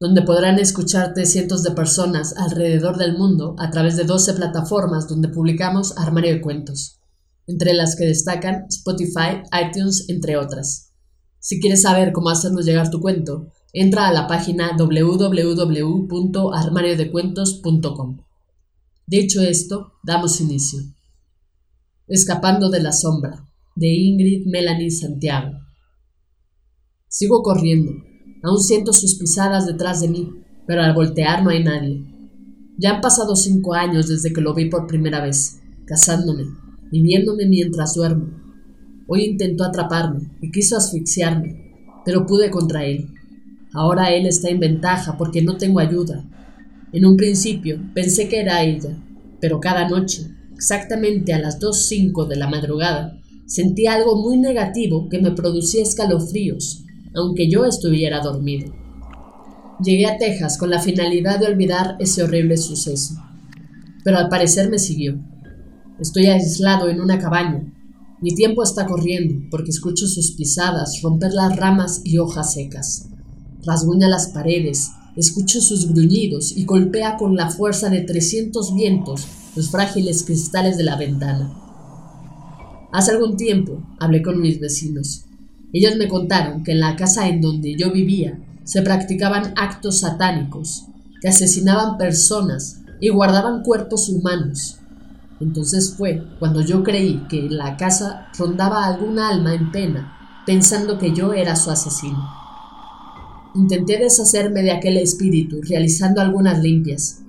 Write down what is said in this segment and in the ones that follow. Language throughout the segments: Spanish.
donde podrán escucharte cientos de personas alrededor del mundo a través de 12 plataformas donde publicamos Armario de Cuentos, entre las que destacan Spotify, iTunes, entre otras. Si quieres saber cómo hacernos llegar tu cuento, entra a la página www.armariodecuentos.com. Dicho esto, damos inicio. Escapando de la sombra, de Ingrid Melanie Santiago. Sigo corriendo, Aún siento sus pisadas detrás de mí, pero al voltear no hay nadie. Ya han pasado cinco años desde que lo vi por primera vez, cazándome y viéndome mientras duermo. Hoy intentó atraparme y quiso asfixiarme, pero pude contra él. Ahora él está en ventaja porque no tengo ayuda. En un principio pensé que era ella, pero cada noche, exactamente a las 2.05 de la madrugada, sentí algo muy negativo que me producía escalofríos aunque yo estuviera dormido. Llegué a Texas con la finalidad de olvidar ese horrible suceso, pero al parecer me siguió. Estoy aislado en una cabaña. Mi tiempo está corriendo porque escucho sus pisadas romper las ramas y hojas secas. Rasguña las paredes, escucho sus gruñidos y golpea con la fuerza de 300 vientos los frágiles cristales de la ventana. Hace algún tiempo hablé con mis vecinos. Ellos me contaron que en la casa en donde yo vivía se practicaban actos satánicos, que asesinaban personas y guardaban cuerpos humanos. Entonces fue cuando yo creí que en la casa rondaba algún alma en pena, pensando que yo era su asesino. Intenté deshacerme de aquel espíritu realizando algunas limpias.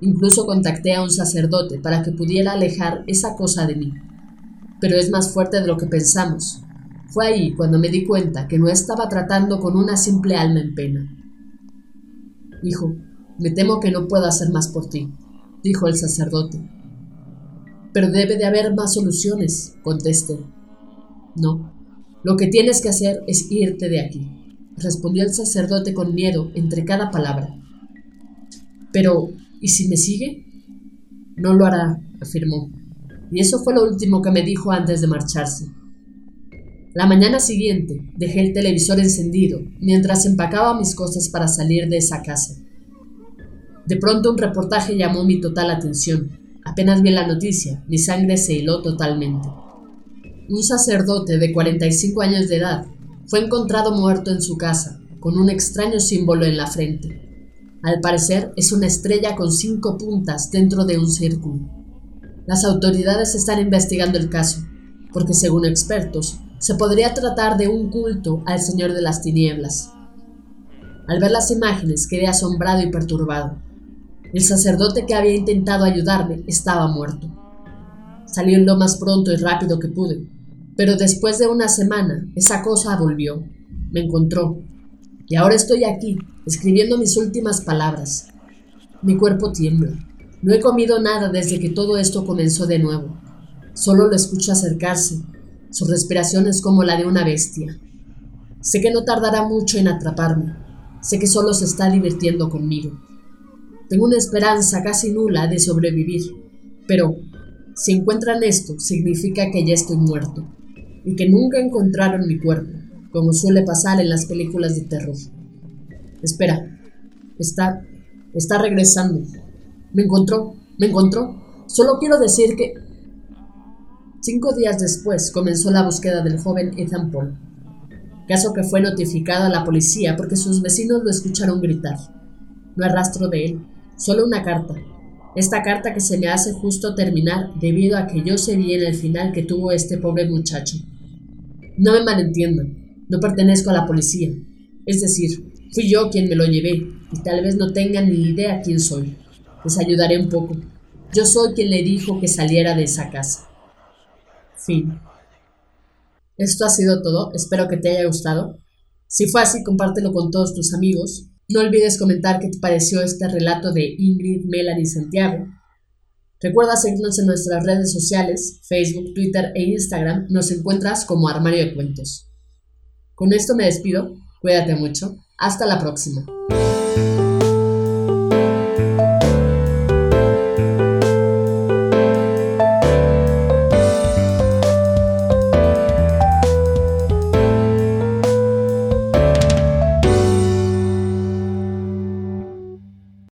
Incluso contacté a un sacerdote para que pudiera alejar esa cosa de mí. Pero es más fuerte de lo que pensamos. Fue ahí cuando me di cuenta que no estaba tratando con una simple alma en pena. Hijo, me temo que no puedo hacer más por ti, dijo el sacerdote. Pero debe de haber más soluciones, contesté. No, lo que tienes que hacer es irte de aquí, respondió el sacerdote con miedo entre cada palabra. Pero, ¿y si me sigue? No lo hará, afirmó. Y eso fue lo último que me dijo antes de marcharse. La mañana siguiente dejé el televisor encendido mientras empacaba mis cosas para salir de esa casa. De pronto un reportaje llamó mi total atención. Apenas vi la noticia, mi sangre se hiló totalmente. Un sacerdote de 45 años de edad fue encontrado muerto en su casa, con un extraño símbolo en la frente. Al parecer es una estrella con cinco puntas dentro de un círculo. Las autoridades están investigando el caso, porque según expertos, se podría tratar de un culto al Señor de las Tinieblas. Al ver las imágenes quedé asombrado y perturbado. El sacerdote que había intentado ayudarme estaba muerto. Salí lo más pronto y rápido que pude, pero después de una semana esa cosa volvió, me encontró, y ahora estoy aquí, escribiendo mis últimas palabras. Mi cuerpo tiembla. No he comido nada desde que todo esto comenzó de nuevo. Solo lo escucho acercarse, su respiración es como la de una bestia. Sé que no tardará mucho en atraparme. Sé que solo se está divirtiendo conmigo. Tengo una esperanza casi nula de sobrevivir, pero si encuentran esto, significa que ya estoy muerto y que nunca encontraron mi cuerpo, como suele pasar en las películas de terror. Espera, está, está regresando. Me encontró, me encontró. Solo quiero decir que Cinco días después comenzó la búsqueda del joven Ethan Paul, caso que fue notificado a la policía porque sus vecinos lo escucharon gritar. No hay rastro de él, solo una carta. Esta carta que se me hace justo terminar debido a que yo sé bien el final que tuvo este pobre muchacho. No me malentiendan, no pertenezco a la policía. Es decir, fui yo quien me lo llevé y tal vez no tengan ni idea quién soy. Les ayudaré un poco. Yo soy quien le dijo que saliera de esa casa. Fin. Esto ha sido todo, espero que te haya gustado. Si fue así, compártelo con todos tus amigos No olvides comentar qué te pareció este relato de Ingrid, Melanie Santiago. Recuerda seguirnos en nuestras redes sociales, Facebook, Twitter e Instagram. Nos encuentras como Armario de Cuentos. Con esto me despido. Cuídate mucho. Hasta la próxima.